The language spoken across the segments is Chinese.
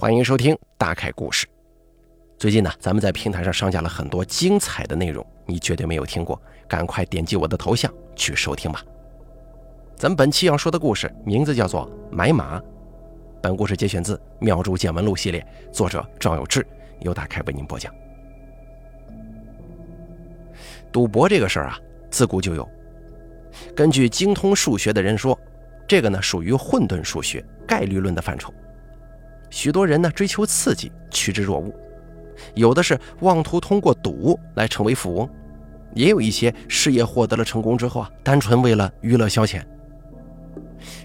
欢迎收听大凯故事。最近呢，咱们在平台上上架了很多精彩的内容，你绝对没有听过，赶快点击我的头像去收听吧。咱们本期要说的故事名字叫做《买马》，本故事节选自《妙珠见闻录》系列，作者赵有志，由大凯为您播讲。赌博这个事儿啊，自古就有。根据精通数学的人说，这个呢属于混沌数学、概率论的范畴。许多人呢追求刺激，趋之若鹜；有的是妄图通过赌来成为富翁，也有一些事业获得了成功之后啊，单纯为了娱乐消遣。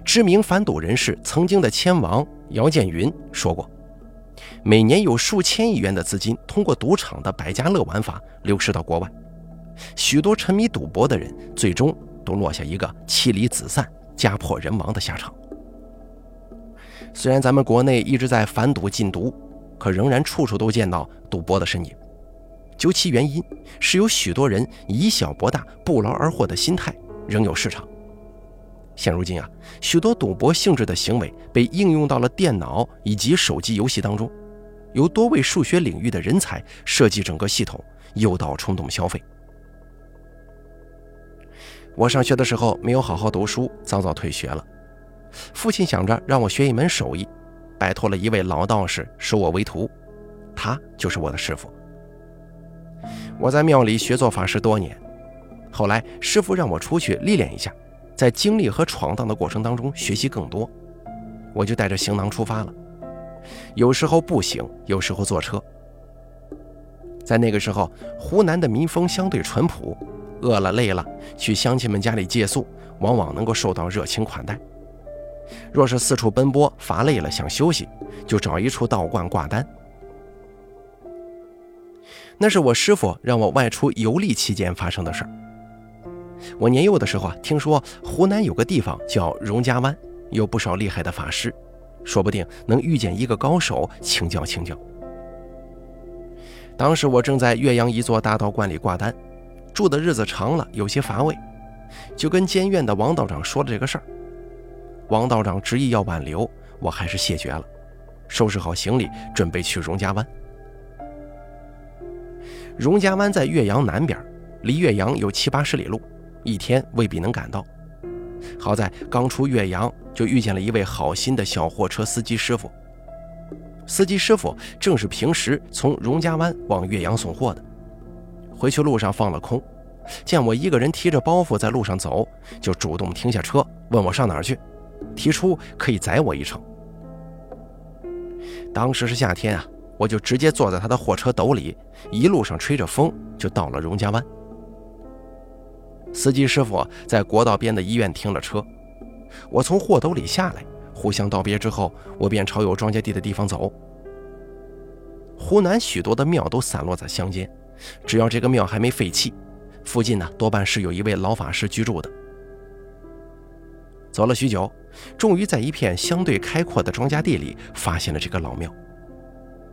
知名反赌人士、曾经的千王姚建云说过：“每年有数千亿元的资金通过赌场的百家乐玩法流失到国外，许多沉迷赌博的人最终都落下一个妻离子散、家破人亡的下场。”虽然咱们国内一直在反赌禁毒，可仍然处处都见到赌博的身影。究其原因，是有许多人以小博大、不劳而获的心态仍有市场。现如今啊，许多赌博性质的行为被应用到了电脑以及手机游戏当中，由多位数学领域的人才设计整个系统，诱导冲动消费。我上学的时候没有好好读书，早早退学了。父亲想着让我学一门手艺，拜托了一位老道士收我为徒，他就是我的师傅。我在庙里学做法事多年，后来师傅让我出去历练一下，在经历和闯荡的过程当中学习更多，我就带着行囊出发了。有时候步行，有时候坐车。在那个时候，湖南的民风相对淳朴，饿了累了去乡亲们家里借宿，往往能够受到热情款待。若是四处奔波乏累了想休息，就找一处道观挂单。那是我师傅让我外出游历期间发生的事儿。我年幼的时候啊，听说湖南有个地方叫荣家湾，有不少厉害的法师，说不定能遇见一个高手请教请教。当时我正在岳阳一座大道观里挂单，住的日子长了有些乏味，就跟监院的王道长说了这个事儿。王道长执意要挽留，我还是谢绝了，收拾好行李，准备去荣家湾。荣家湾在岳阳南边，离岳阳有七八十里路，一天未必能赶到。好在刚出岳阳，就遇见了一位好心的小货车司机师傅。司机师傅正是平时从荣家湾往岳阳送货的，回去路上放了空，见我一个人提着包袱在路上走，就主动停下车，问我上哪儿去。提出可以载我一程。当时是夏天啊，我就直接坐在他的货车斗里，一路上吹着风就到了荣家湾。司机师傅在国道边的医院停了车，我从货斗里下来，互相道别之后，我便朝有庄稼地的地方走。湖南许多的庙都散落在乡间，只要这个庙还没废弃，附近呢多半是有一位老法师居住的。走了许久。终于在一片相对开阔的庄稼地里发现了这个老庙。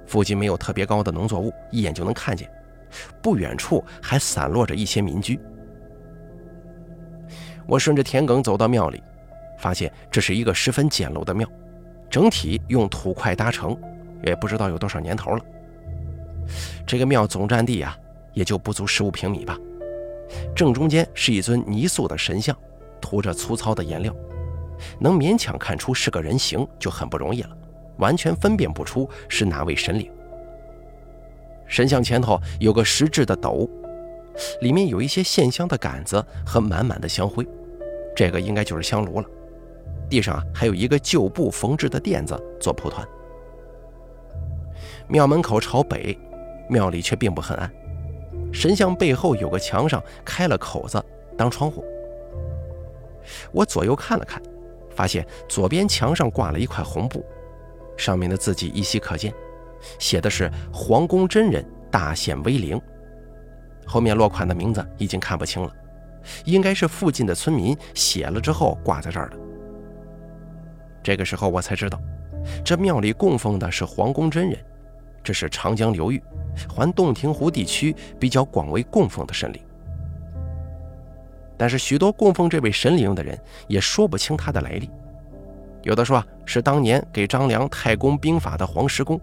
附近没有特别高的农作物，一眼就能看见。不远处还散落着一些民居。我顺着田埂走到庙里，发现这是一个十分简陋的庙，整体用土块搭成，也不知道有多少年头了。这个庙总占地啊，也就不足十五平米吧。正中间是一尊泥塑的神像，涂着粗糙的颜料。能勉强看出是个人形就很不容易了，完全分辨不出是哪位神灵。神像前头有个石制的斗，里面有一些线香的杆子和满满的香灰，这个应该就是香炉了。地上还有一个旧布缝制的垫子做蒲团。庙门口朝北，庙里却并不很暗。神像背后有个墙上开了口子当窗户。我左右看了看。发现左边墙上挂了一块红布，上面的字迹依稀可见，写的是“皇宫真人大显威灵”。后面落款的名字已经看不清了，应该是附近的村民写了之后挂在这儿的。这个时候我才知道，这庙里供奉的是皇宫真人，这是长江流域环洞庭湖地区比较广为供奉的神灵。但是许多供奉这位神灵的人也说不清他的来历。有的说是当年给张良太公兵法的黄石公。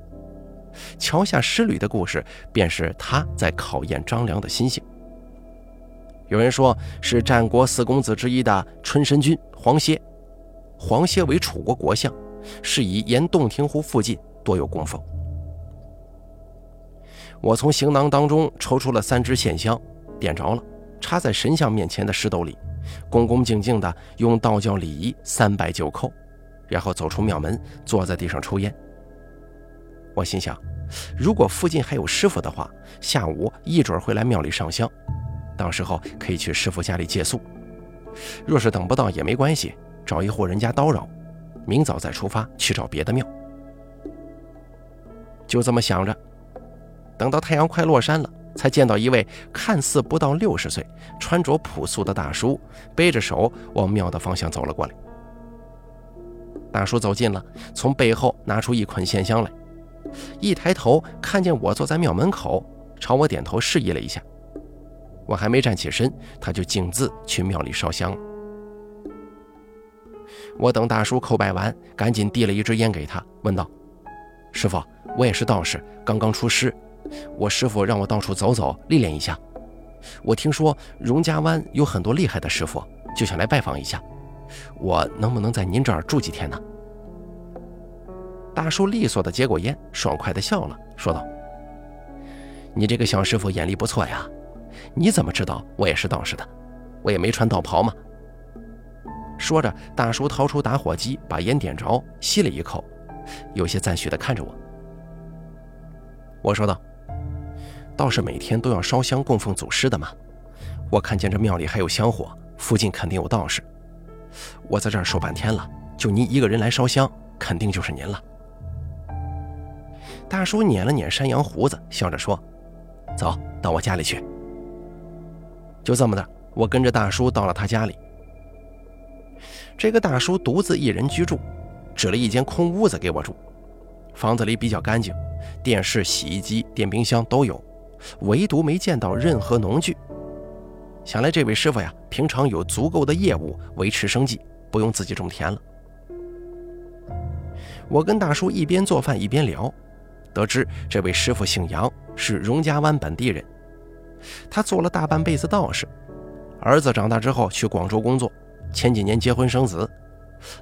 桥下失旅的故事，便是他在考验张良的心性。有人说是战国四公子之一的春申君黄歇，黄歇为楚国国相，是以沿洞庭湖附近多有供奉。我从行囊当中抽出了三支线香，点着了，插在神像面前的石斗里，恭恭敬敬地用道教礼仪三拜九叩，然后走出庙门，坐在地上抽烟。我心想，如果附近还有师傅的话，下午一准会来庙里上香，到时候可以去师傅家里借宿。若是等不到也没关系，找一户人家叨扰，明早再出发去找别的庙。就这么想着。等到太阳快落山了，才见到一位看似不到六十岁、穿着朴素的大叔，背着手往庙的方向走了过来。大叔走近了，从背后拿出一捆线香来，一抬头看见我坐在庙门口，朝我点头示意了一下。我还没站起身，他就径自去庙里烧香了。我等大叔叩拜完，赶紧递了一支烟给他，问道：“师傅，我也是道士，刚刚出师。”我师傅让我到处走走，历练一下。我听说荣家湾有很多厉害的师傅，就想来拜访一下。我能不能在您这儿住几天呢？大叔利索的接过烟，爽快的笑了，说道：“你这个小师傅眼力不错呀。你怎么知道我也是道士的？我也没穿道袍嘛。”说着，大叔掏出打火机，把烟点着，吸了一口，有些赞许的看着我。我说道。道士每天都要烧香供奉祖师的嘛。我看见这庙里还有香火，附近肯定有道士。我在这儿守半天了，就您一个人来烧香，肯定就是您了。大叔捻了捻山羊胡子，笑着说：“走到我家里去。”就这么的，我跟着大叔到了他家里。这个大叔独自一人居住，指了一间空屋子给我住。房子里比较干净，电视、洗衣机、电冰箱都有。唯独没见到任何农具，想来这位师傅呀，平常有足够的业务维持生计，不用自己种田了。我跟大叔一边做饭一边聊，得知这位师傅姓杨，是荣家湾本地人。他做了大半辈子道士，儿子长大之后去广州工作，前几年结婚生子，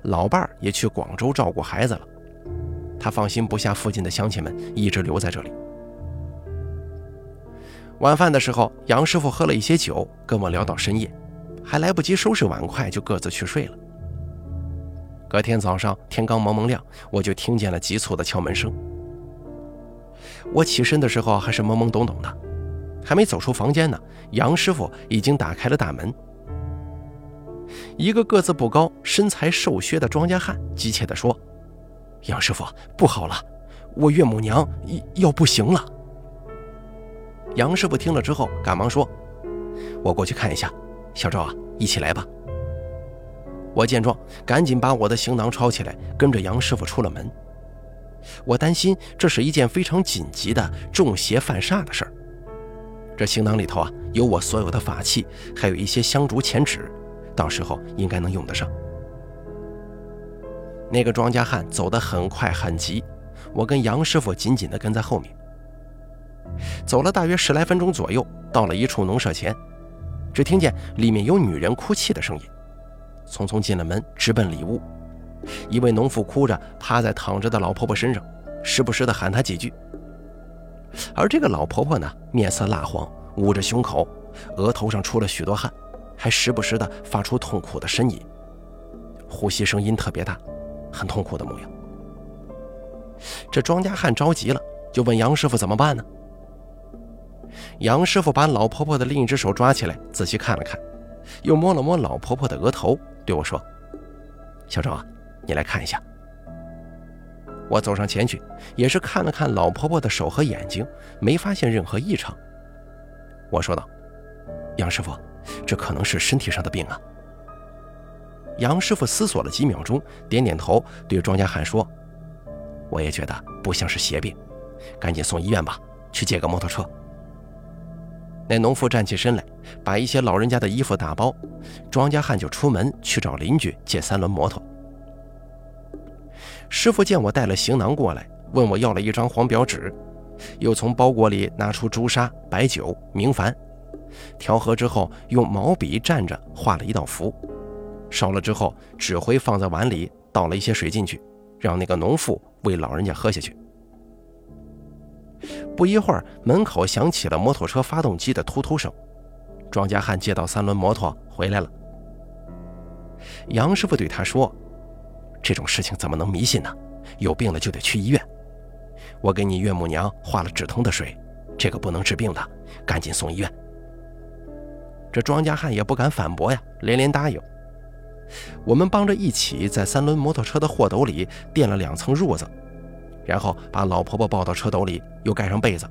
老伴儿也去广州照顾孩子了。他放心不下附近的乡亲们，一直留在这里。晚饭的时候，杨师傅喝了一些酒，跟我聊到深夜，还来不及收拾碗筷，就各自去睡了。隔天早上天刚蒙蒙亮，我就听见了急促的敲门声。我起身的时候还是懵懵懂懂的，还没走出房间呢，杨师傅已经打开了大门。一个个子不高、身材瘦削的庄稼汉急切地说：“杨师傅，不好了，我岳母娘要不行了。”杨师傅听了之后，赶忙说：“我过去看一下，小赵啊，一起来吧。”我见状，赶紧把我的行囊抄起来，跟着杨师傅出了门。我担心这是一件非常紧急的中邪犯煞的事儿。这行囊里头啊，有我所有的法器，还有一些香烛钱纸，到时候应该能用得上。那个庄稼汉走得很快很急，我跟杨师傅紧紧地跟在后面。走了大约十来分钟左右，到了一处农舍前，只听见里面有女人哭泣的声音。匆匆进了门，直奔里屋。一位农妇哭着趴在躺着的老婆婆身上，时不时地喊她几句。而这个老婆婆呢，面色蜡黄，捂着胸口，额头上出了许多汗，还时不时地发出痛苦的呻吟，呼吸声音特别大，很痛苦的模样。这庄稼汉着急了，就问杨师傅怎么办呢？杨师傅把老婆婆的另一只手抓起来，仔细看了看，又摸了摸老婆婆的额头，对我说：“小赵啊，你来看一下。”我走上前去，也是看了看老婆婆的手和眼睛，没发现任何异常。我说道：“杨师傅，这可能是身体上的病啊。”杨师傅思索了几秒钟，点点头，对庄稼汉说：“我也觉得不像是邪病，赶紧送医院吧，去借个摩托车。”那农妇站起身来，把一些老人家的衣服打包，庄稼汉就出门去找邻居借三轮摩托。师傅见我带了行囊过来，问我要了一张黄表纸，又从包裹里拿出朱砂、白酒、明矾，调和之后用毛笔蘸着画了一道符，烧了之后纸灰放在碗里，倒了一些水进去，让那个农妇喂老人家喝下去。不一会儿，门口响起了摩托车发动机的突突声，庄稼汉接到三轮摩托回来了。杨师傅对他说。这种事情怎么能迷信呢？有病了就得去医院。我给你岳母娘化了止痛的水，这个不能治病的，赶紧送医院。这庄稼汉也不敢反驳呀，连连答应。我们帮着一起在三轮摩托车的货斗里垫了两层褥子，然后把老婆婆抱到车斗里，又盖上被子。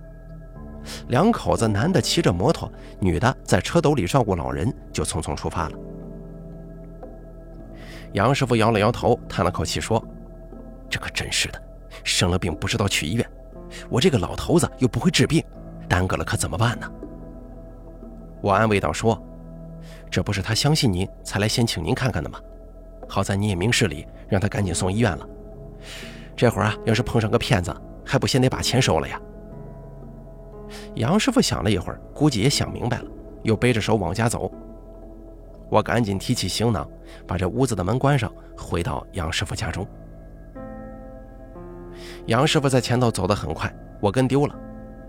两口子，男的骑着摩托，女的在车斗里照顾老人，就匆匆出发了。杨师傅摇了摇头，叹了口气说：“这可真是的，生了病不知道去医院，我这个老头子又不会治病，耽搁了可怎么办呢？”我安慰道：“说，这不是他相信您才来先请您看看的吗？好在你也明事理，让他赶紧送医院了。这会儿啊，要是碰上个骗子，还不先得把钱收了呀？”杨师傅想了一会儿，估计也想明白了，又背着手往家走。我赶紧提起行囊，把这屋子的门关上，回到杨师傅家中。杨师傅在前头走得很快，我跟丢了，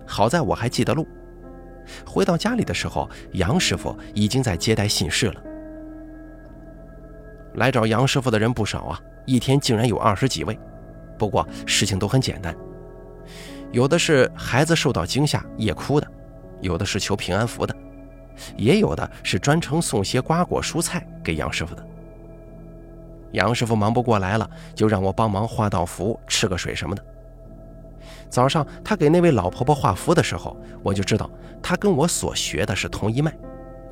好在我还记得路。回到家里的时候，杨师傅已经在接待信士了。来找杨师傅的人不少啊，一天竟然有二十几位。不过事情都很简单，有的是孩子受到惊吓夜哭的，有的是求平安符的。也有的是专程送些瓜果蔬菜给杨师傅的。杨师傅忙不过来了，就让我帮忙画道符、吃个水什么的。早上他给那位老婆婆画符的时候，我就知道他跟我所学的是同一脉，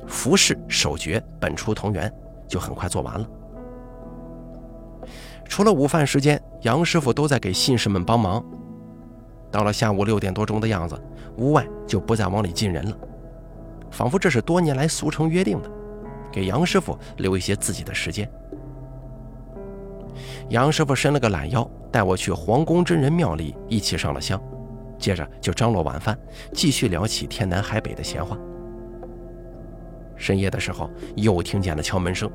符式手诀本出同源，就很快做完了。除了午饭时间，杨师傅都在给信士们帮忙。到了下午六点多钟的样子，屋外就不再往里进人了。仿佛这是多年来俗成约定的，给杨师傅留一些自己的时间。杨师傅伸了个懒腰，带我去皇宫真人庙里一起上了香，接着就张罗晚饭，继续聊起天南海北的闲话。深夜的时候，又听见了敲门声。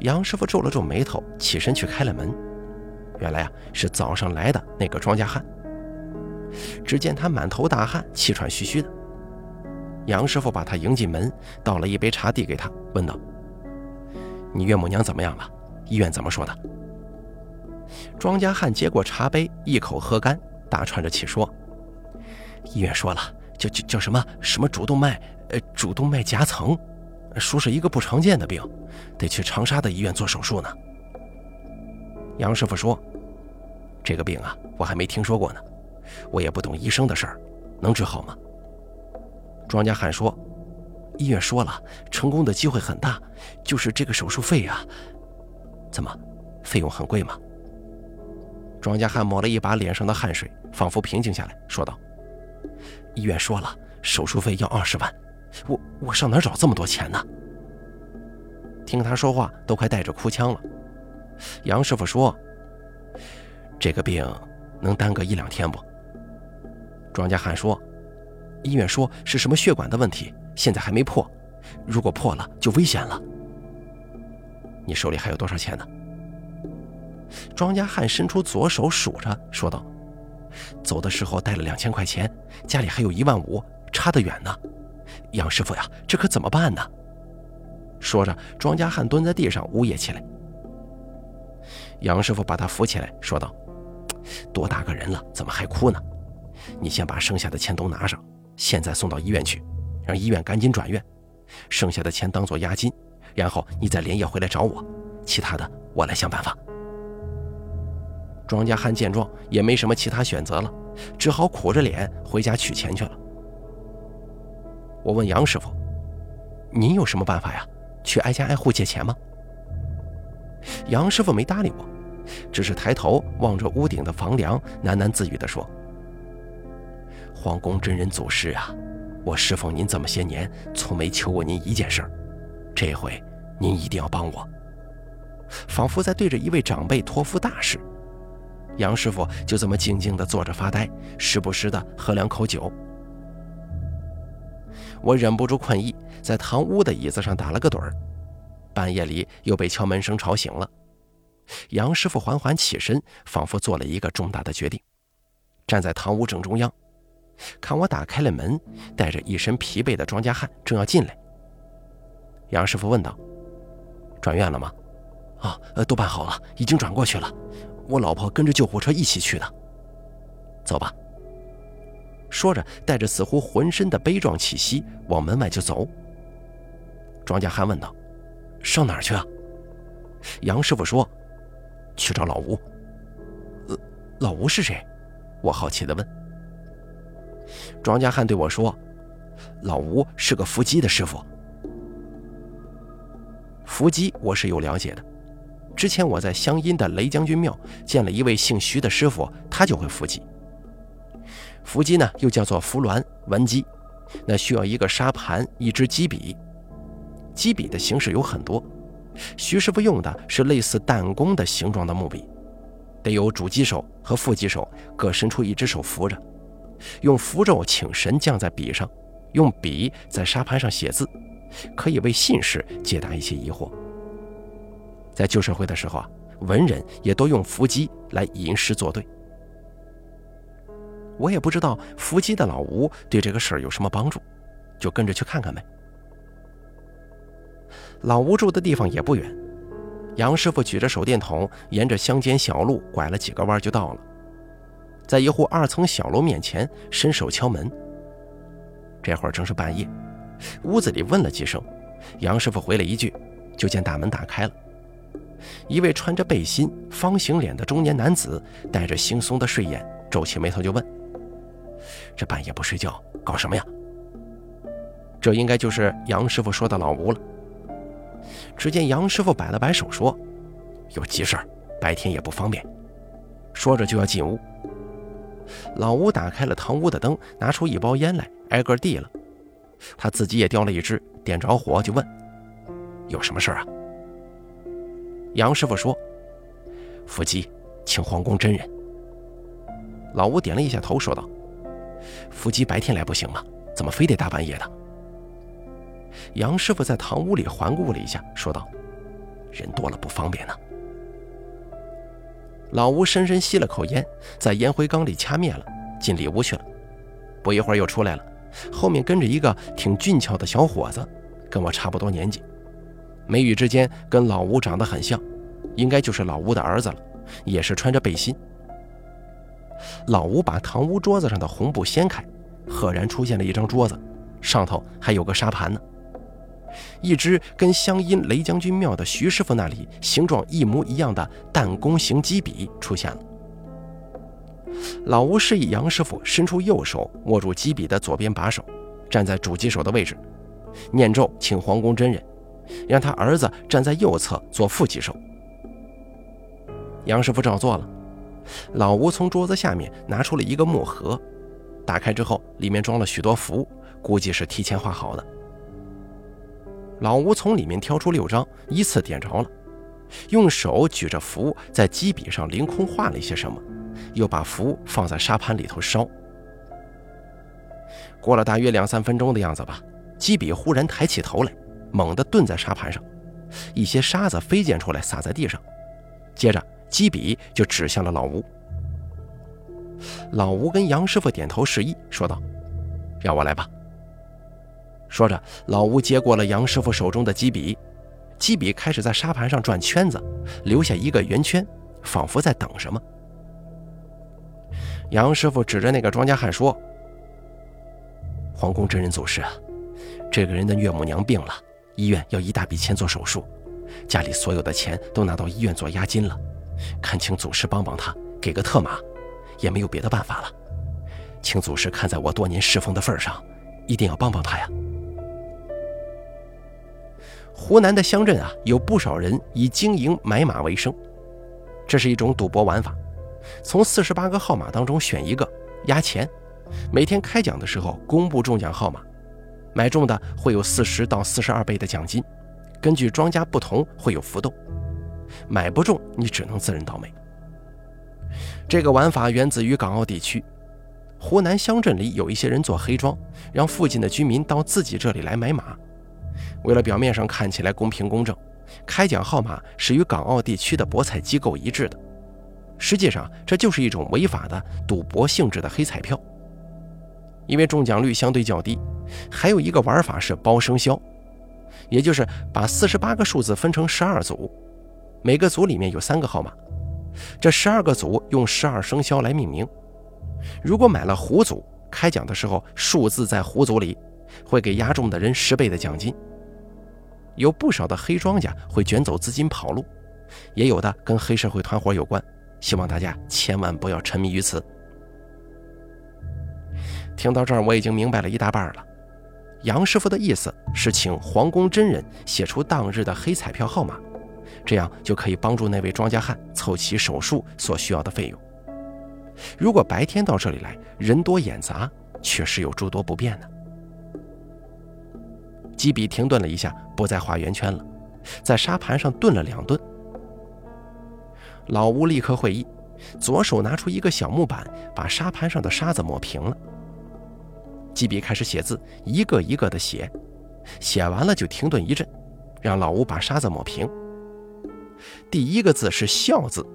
杨师傅皱了皱眉头，起身去开了门。原来啊，是早上来的那个庄稼汉。只见他满头大汗，气喘吁吁的。杨师傅把他迎进门，倒了一杯茶递给他，问道：“你岳母娘怎么样了？医院怎么说的？”庄稼汉接过茶杯，一口喝干，大喘着气说：“医院说了，叫叫叫什么什么主动脉，呃，主动脉夹层，说是一个不常见的病，得去长沙的医院做手术呢。”杨师傅说：“这个病啊，我还没听说过呢，我也不懂医生的事儿，能治好吗？”庄稼汉说：“医院说了，成功的机会很大，就是这个手术费啊，怎么，费用很贵吗？”庄稼汉抹了一把脸上的汗水，仿佛平静下来，说道：“医院说了，手术费要二十万，我我上哪找这么多钱呢？”听他说话，都快带着哭腔了。杨师傅说：“这个病能耽搁一两天不？”庄稼汉说。医院说是什么血管的问题，现在还没破。如果破了，就危险了。你手里还有多少钱呢？庄稼汉伸出左手数着，说道：“走的时候带了两千块钱，家里还有一万五，差得远呢。杨师傅呀，这可怎么办呢？”说着，庄稼汉蹲在地上呜咽起来。杨师傅把他扶起来，说道：“多大个人了，怎么还哭呢？你先把剩下的钱都拿上。”现在送到医院去，让医院赶紧转院，剩下的钱当做押金，然后你再连夜回来找我，其他的我来想办法。庄稼汉见状也没什么其他选择了，只好苦着脸回家取钱去了。我问杨师傅：“您有什么办法呀？去挨家挨户借钱吗？”杨师傅没搭理我，只是抬头望着屋顶的房梁，喃喃自语地说。皇宫真人祖师啊，我侍奉您这么些年，从没求过您一件事儿，这回您一定要帮我。仿佛在对着一位长辈托付大事。杨师傅就这么静静地坐着发呆，时不时地喝两口酒。我忍不住困意，在堂屋的椅子上打了个盹儿。半夜里又被敲门声吵醒了。杨师傅缓缓起身，仿佛做了一个重大的决定，站在堂屋正中央，看我打开了门，带着一身疲惫的庄稼汉正要进来。杨师傅问道：“转院了吗？”“啊，都办好了，已经转过去了。我老婆跟着救护车一起去的。”“走吧。”说着，带着似乎浑身的悲壮气息往门外就走。庄稼汉问道：“上哪儿去啊？”杨师傅说：“去找老吴。”“，老吴是谁？”我好奇地问。庄稼汉对我说：“老吴是个伏击的师傅。”伏击我是有了解的，之前我在湘阴的雷将军庙见了一位姓徐的师傅，他就会伏击。伏击呢，又叫做伏鸾、文击，那需要一个沙盘、一支击笔。击笔的形式有很多，徐师傅用的是类似弹弓的形状的木笔，得有主机手和副机手各伸出一只手扶着，用符咒请神降在笔上，用笔在沙盘上写字。可以为信士解答一些疑惑。在旧社会的时候啊，文人也都用伏击来吟诗作对。我也不知道伏击的老吴对这个事儿有什么帮助，就跟着去看看呗。老吴住的地方也不远，杨师傅举着手电筒，沿着乡间小路拐了几个弯就到了，在一户二层小楼面前伸手敲门。这会儿正是半夜。屋子里问了几声，杨师傅回了一句，就见大门打开了。一位穿着背心、方形脸的中年男子，带着惺忪的睡眼，皱起眉头就问：“这半夜不睡觉，搞什么呀？”这应该就是杨师傅说的老吴了。只见杨师傅摆了摆手说：“有急事儿，白天也不方便。”说着就要进屋。老吴打开了堂屋的灯，拿出一包烟来，挨个递了。他自己也叼了一支，点着火就问：“有什么事啊？”杨师傅说：“伏击，请皇宫真人。”老吴点了一下头，说道：“伏击白天来不行吗？怎么非得大半夜的？”杨师傅在堂屋里环顾了一下，说道：“人多了不方便呢。”老吴深深吸了口烟，在烟灰缸里掐灭了，进里屋去了。不一会儿又出来了。后面跟着一个挺俊俏的小伙子，跟我差不多年纪，眉宇之间跟老吴长得很像，应该就是老吴的儿子了，也是穿着背心。老吴把堂屋桌子上的红布掀开，赫然出现了一张桌子，上头还有个沙盘呢，一支跟湘阴雷将军庙的徐师傅那里形状一模一样的弹弓形击笔出现了。老吴示意杨师傅伸出右手握住击笔的左边把手，站在主击手的位置，念咒请皇宫真人，让他儿子站在右侧做副击手。杨师傅照做了。老吴从桌子下面拿出了一个木盒，打开之后里面装了许多符，估计是提前画好的。老吴从里面挑出六张，依次点着了，用手举着符在击笔上凌空画了一些什么。又把符放在沙盘里头烧。过了大约两三分钟的样子吧，基笔忽然抬起头来，猛地顿在沙盘上，一些沙子飞溅出来，洒在地上。接着，基比就指向了老吴。老吴跟杨师傅点头示意，说道：“让我来吧。”说着，老吴接过了杨师傅手中的基笔，基笔开始在沙盘上转圈子，留下一个圆圈，仿佛在等什么。杨师傅指着那个庄稼汉说：“皇宫真人走失啊！这个人的岳母娘病了，医院要一大笔钱做手术，家里所有的钱都拿到医院做押金了。恳请祖师帮帮他，给个特码，也没有别的办法了。请祖师看在我多年侍奉的份上，一定要帮帮他呀！”湖南的乡镇啊，有不少人以经营买马为生，这是一种赌博玩法。从四十八个号码当中选一个压钱，每天开奖的时候公布中奖号码，买中的会有四十到四十二倍的奖金，根据庄家不同会有浮动。买不中你只能自认倒霉。这个玩法源自于港澳地区，湖南乡镇里有一些人做黑庄，让附近的居民到自己这里来买马。为了表面上看起来公平公正，开奖号码是与港澳地区的博彩机构一致的。实际上，这就是一种违法的赌博性质的黑彩票。因为中奖率相对较低，还有一个玩法是包生肖，也就是把四十八个数字分成十二组，每个组里面有三个号码，这十二个组用十二生肖来命名。如果买了虎组，开奖的时候数字在虎组里，会给押中的人十倍的奖金。有不少的黑庄家会卷走资金跑路，也有的跟黑社会团伙有关。希望大家千万不要沉迷于此。听到这儿，我已经明白了一大半了。杨师傅的意思是请皇宫真人写出当日的黑彩票号码，这样就可以帮助那位庄稼汉凑齐手术所需要的费用。如果白天到这里来，人多眼杂，确实有诸多不便呢。基比停顿了一下，不再画圆圈了，在沙盘上顿了两顿。老吴立刻会意，左手拿出一个小木板，把沙盘上的沙子抹平了。基比开始写字，一个一个的写，写完了就停顿一阵，让老吴把沙子抹平。第一个字是“笑”字，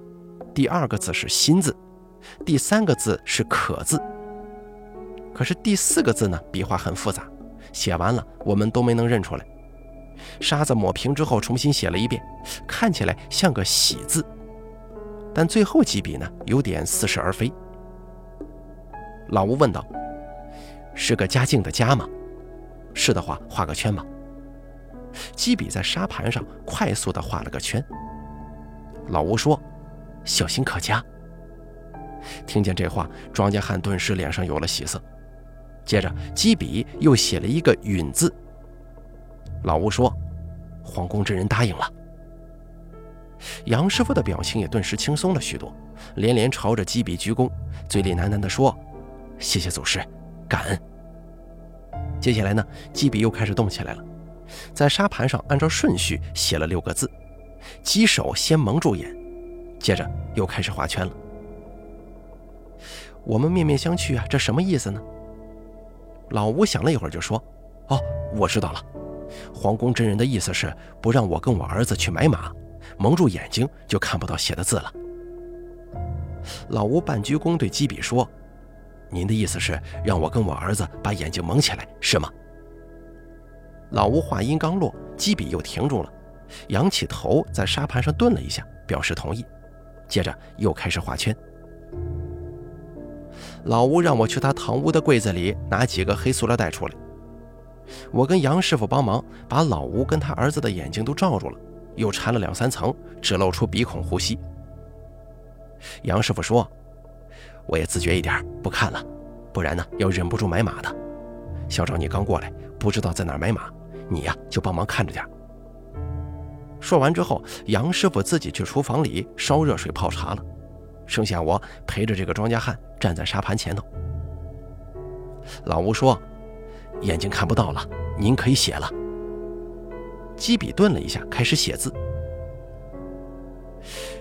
第二个字是“心”字，第三个字是“可”字。可是第四个字呢，笔画很复杂，写完了我们都没能认出来。沙子抹平之后，重新写了一遍，看起来像个“喜”字。但最后几笔呢，有点似是而非。老吴问道：“是个家境的家吗？是的话，画个圈吧。”几笔在沙盘上快速地画了个圈。老吴说：“小心可嘉。”听见这话，庄稼汉顿时脸上有了喜色。接着，基笔又写了一个“允”字。老吴说：“皇宫真人答应了。”杨师傅的表情也顿时轻松了许多，连连朝着基比鞠躬，嘴里喃喃地说：“谢谢祖师，感恩。”接下来呢，基比又开始动起来了，在沙盘上按照顺序写了六个字，基手先蒙住眼，接着又开始画圈了。我们面面相觑啊，这什么意思呢？老吴想了一会儿就说：“哦，我知道了，皇宫真人的意思是不让我跟我儿子去买马。”蒙住眼睛就看不到写的字了。老吴半鞠躬对基比说：“您的意思是让我跟我儿子把眼睛蒙起来，是吗？”老吴话音刚落，基比又停住了，仰起头在沙盘上顿了一下，表示同意，接着又开始画圈。老吴让我去他堂屋的柜子里拿几个黑塑料袋出来，我跟杨师傅帮忙把老吴跟他儿子的眼睛都罩住了。又缠了两三层，只露出鼻孔呼吸。杨师傅说：“我也自觉一点，不看了，不然呢要忍不住买马的。校长，你刚过来，不知道在哪买马，你呀就帮忙看着点。”说完之后，杨师傅自己去厨房里烧热水泡茶了，剩下我陪着这个庄稼汉站在沙盘前头。老吴说：“眼睛看不到了，您可以写了。”基比顿了一下，开始写字。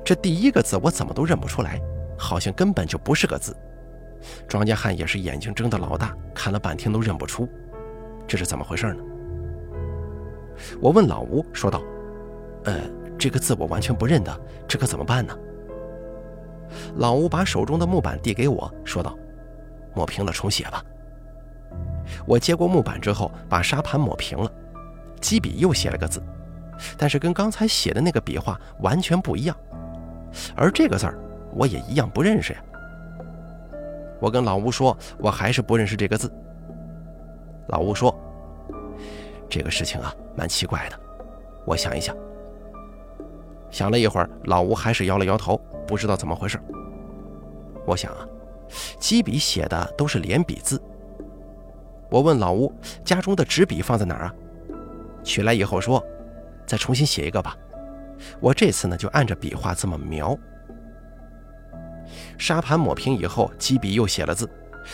这第一个字我怎么都认不出来，好像根本就不是个字。庄稼汉也是眼睛睁得老大，看了半天都认不出，这是怎么回事呢？我问老吴说道：“呃，这个字我完全不认得，这可怎么办呢？”老吴把手中的木板递给我说道：“抹平了，重写吧。”我接过木板之后，把沙盘抹平了。几笔又写了个字，但是跟刚才写的那个笔画完全不一样，而这个字儿我也一样不认识呀。我跟老吴说，我还是不认识这个字。老吴说：“这个事情啊，蛮奇怪的，我想一想。”想了一会儿，老吴还是摇了摇头，不知道怎么回事。我想啊，几笔写的都是连笔字。我问老吴：“家中的纸笔放在哪儿啊？”取来以后说：“再重新写一个吧。”我这次呢就按着笔画这么描。沙盘抹平以后，几笔又写了字，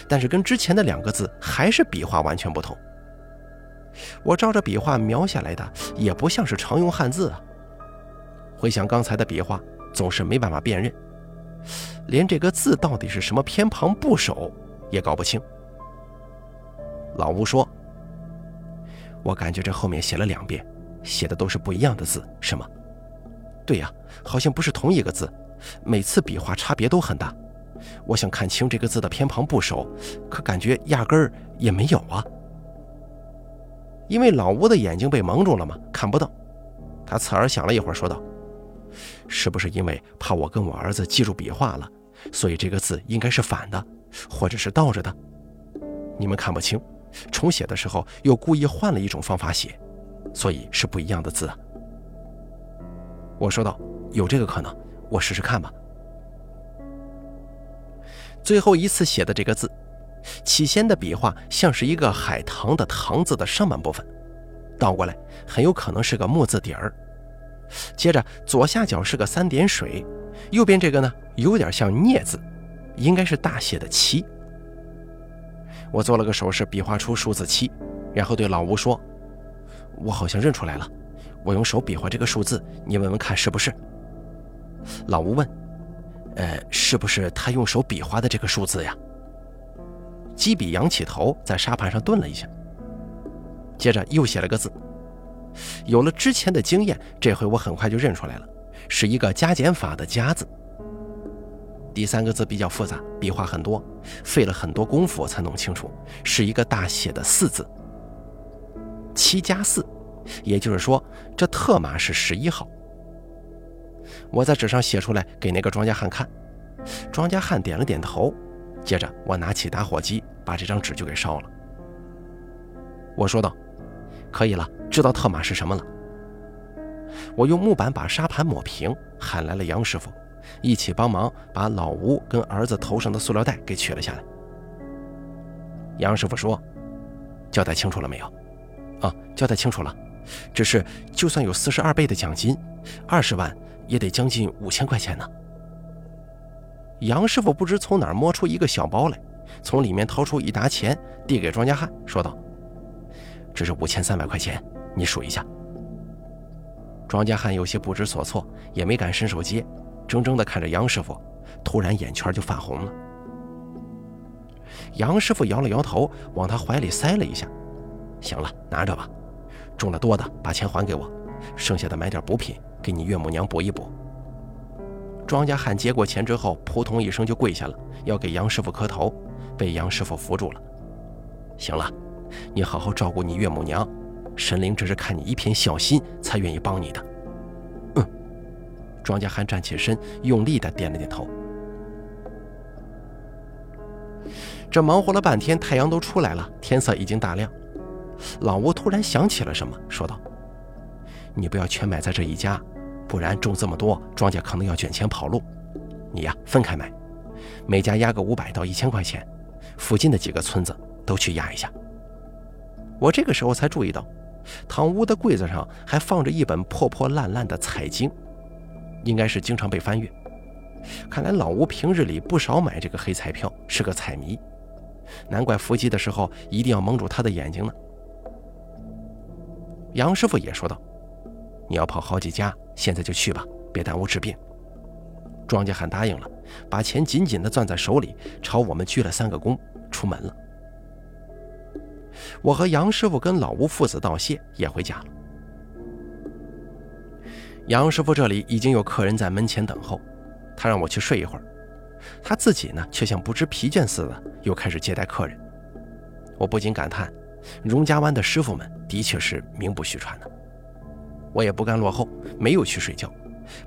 但是跟之前的两个字还是笔画完全不同。我照着笔画描下来的，也不像是常用汉字啊。回想刚才的笔画，总是没办法辨认，连这个字到底是什么偏旁部首也搞不清。老吴说：“我感觉这后面写了两遍，写的都是不一样的字，是吗？”“对呀，好像不是同一个字，每次笔画差别都很大。我想看清这个字的偏旁部首，可感觉压根儿也没有啊。”因为老吴的眼睛被蒙住了嘛，看不到。他侧耳想了一会儿，说道：“是不是因为怕我跟我儿子记住笔画了，所以这个字应该是反的，或者是倒着的？你们看不清，重写的时候又故意换了一种方法写，所以是不一样的字啊。”我说道：“有这个可能，我试试看吧。”最后一次写的这个字。起先的笔画像是一个海棠的“棠”字的上半部分，倒过来很有可能是个木字底儿。接着左下角是个三点水，右边这个呢有点像镊字，应该是大写的“七”。我做了个手势，比划出数字七，然后对老吴说：“我好像认出来了，我用手比划这个数字，你问问看是不是？”老吴问：“呃，是不是他用手比划的这个数字呀？”基比仰起头，在沙盘上顿了一下，接着又写了个字。有了之前的经验，这回我很快就认出来了，是一个加减法的“加”字。第三个字比较复杂，笔画很多，费了很多功夫才弄清楚，是一个大写的“四”字。七加四，也就是说，这特码是十一号。我在纸上写出来给那个庄稼汉看，庄稼汉点了点头。接着，我拿起打火机，把这张纸就给烧了。我说道：“可以了，知道特码是什么了。”我用木板把沙盘抹平，喊来了杨师傅，一起帮忙把老吴跟儿子头上的塑料袋给取了下来。杨师傅说：“交代清楚了没有？”“啊，交代清楚了。只是，就算有四十二倍的奖金，二十万也得将近五千块钱呢。”杨师傅不知从哪儿摸出一个小包来，从里面掏出一沓钱，递给庄稼汉，说道：“这是五千三百块钱，你数一下。”庄稼汉有些不知所措，也没敢伸手接，怔怔地看着杨师傅，突然眼圈就泛红了。杨师傅摇了摇头，往他怀里塞了一下：“行了，拿着吧，中了多的把钱还给我，剩下的买点补品给你岳母娘补一补。”庄稼汉接过钱之后，扑通一声就跪下了，要给杨师傅磕头，被杨师傅扶住了。行了，你好好照顾你岳母娘，神灵这是看你一片孝心，才愿意帮你的。嗯，庄稼汉站起身，用力的点了点头。这忙活了半天，太阳都出来了，天色已经大亮。老吴突然想起了什么，说道：“你不要全买在这一家。”不然种这么多，庄稼可能要卷钱跑路。你呀，分开买，每家压个五百到一千块钱，附近的几个村子都去压一下。我这个时候才注意到，堂屋的柜子上还放着一本破破烂烂的彩经，应该是经常被翻阅。看来老吴平日里不少买这个黑彩票，是个彩迷，难怪伏击的时候一定要蒙住他的眼睛呢。杨师傅也说道：“你要跑好几家。”现在就去吧，别耽误治病。庄稼汉答应了，把钱紧紧地攥在手里，朝我们鞠了三个躬，出门了。我和杨师傅跟老吴父子道谢，也回家了。杨师傅这里已经有客人在门前等候，他让我去睡一会儿，他自己呢却像不知疲倦似的，又开始接待客人。我不禁感叹，荣家湾的师傅们的确是名不虚传的。我也不甘落后，没有去睡觉，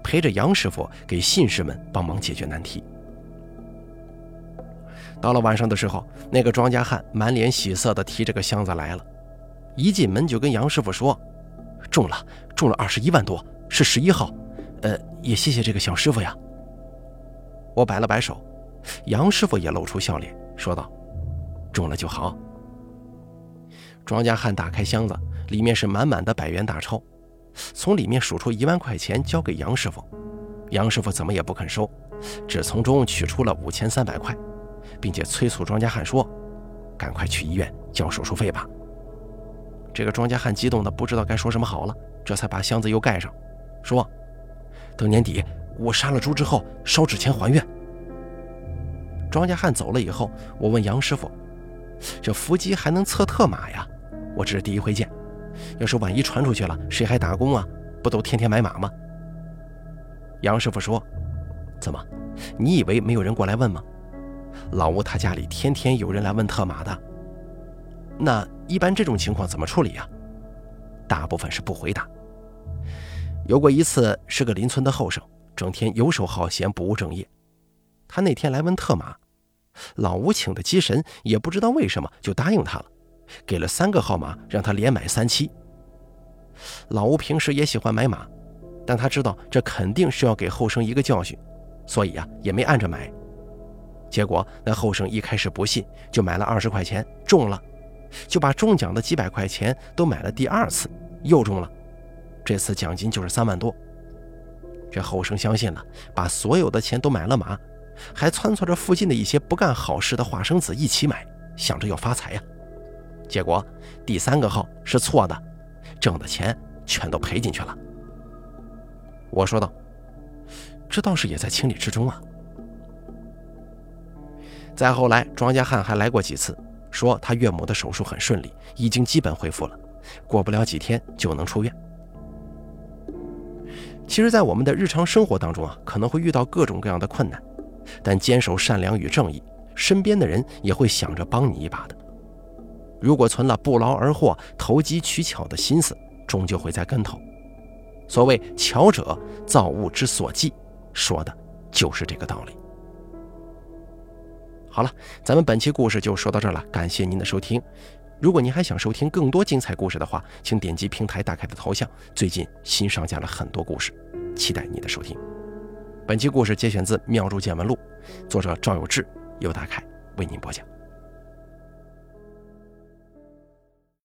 陪着杨师傅给信士们帮忙解决难题。到了晚上的时候，那个庄稼汉满脸喜色地提着个箱子来了，一进门就跟杨师傅说：“中了，中了二十一万多，是十一号。呃，也谢谢这个小师傅呀。”我摆了摆手，杨师傅也露出笑脸，说道：“中了就好。”庄稼汉打开箱子，里面是满满的百元大钞。从里面数出一万块钱交给杨师傅，杨师傅怎么也不肯收，只从中取出了五千三百块，并且催促庄稼汉说：“赶快去医院交手术费吧。”这个庄稼汉激动的不知道该说什么好了，这才把箱子又盖上，说：“等年底我杀了猪之后烧纸钱还愿。庄稼汉走了以后，我问杨师傅：“这伏击还能测特码呀？我这是第一回见，要是万一传出去了，谁还打工啊？不都天天买马吗？”杨师傅说：“怎么，你以为没有人过来问吗？老吴他家里天天有人来问特码的。那一般这种情况怎么处理呀？大部分是不回答。有过一次是个邻村的后生，整天游手好闲，不务正业。他那天来问特码，老吴请的机神也不知道为什么就答应他了，给了三个号码让他连买三期。老吴平时也喜欢买马。”但他知道这肯定是要给后生一个教训，所以呀也没按着买。结果那后生一开始不信，就买了二十块钱中了，就把中奖的几百块钱都买了第二次，又中了。这次奖金就是三万多。这后生相信了，把所有的钱都买了马，还撺掇着附近的一些不干好事的化生子一起买，想着要发财呀。结果第三个号是错的，挣的钱全都赔进去了。我说道：“这倒是也在情理之中啊。”再后来，庄稼汉还来过几次，说他岳母的手术很顺利，已经基本恢复了，过不了几天就能出院。其实，在我们的日常生活当中啊，可能会遇到各种各样的困难，但坚守善良与正义，身边的人也会想着帮你一把的。如果存了不劳而获、投机取巧的心思，终究会栽跟头。所谓巧者造物之所忌，说的就是这个道理。好了，咱们本期故事就说到这儿了，感谢您的收听。如果您还想收听更多精彩故事的话，请点击平台打开的头像，最近新上架了很多故事，期待你的收听。本期故事节选自《妙珠见闻录》，作者赵有志，由大凯为您播讲。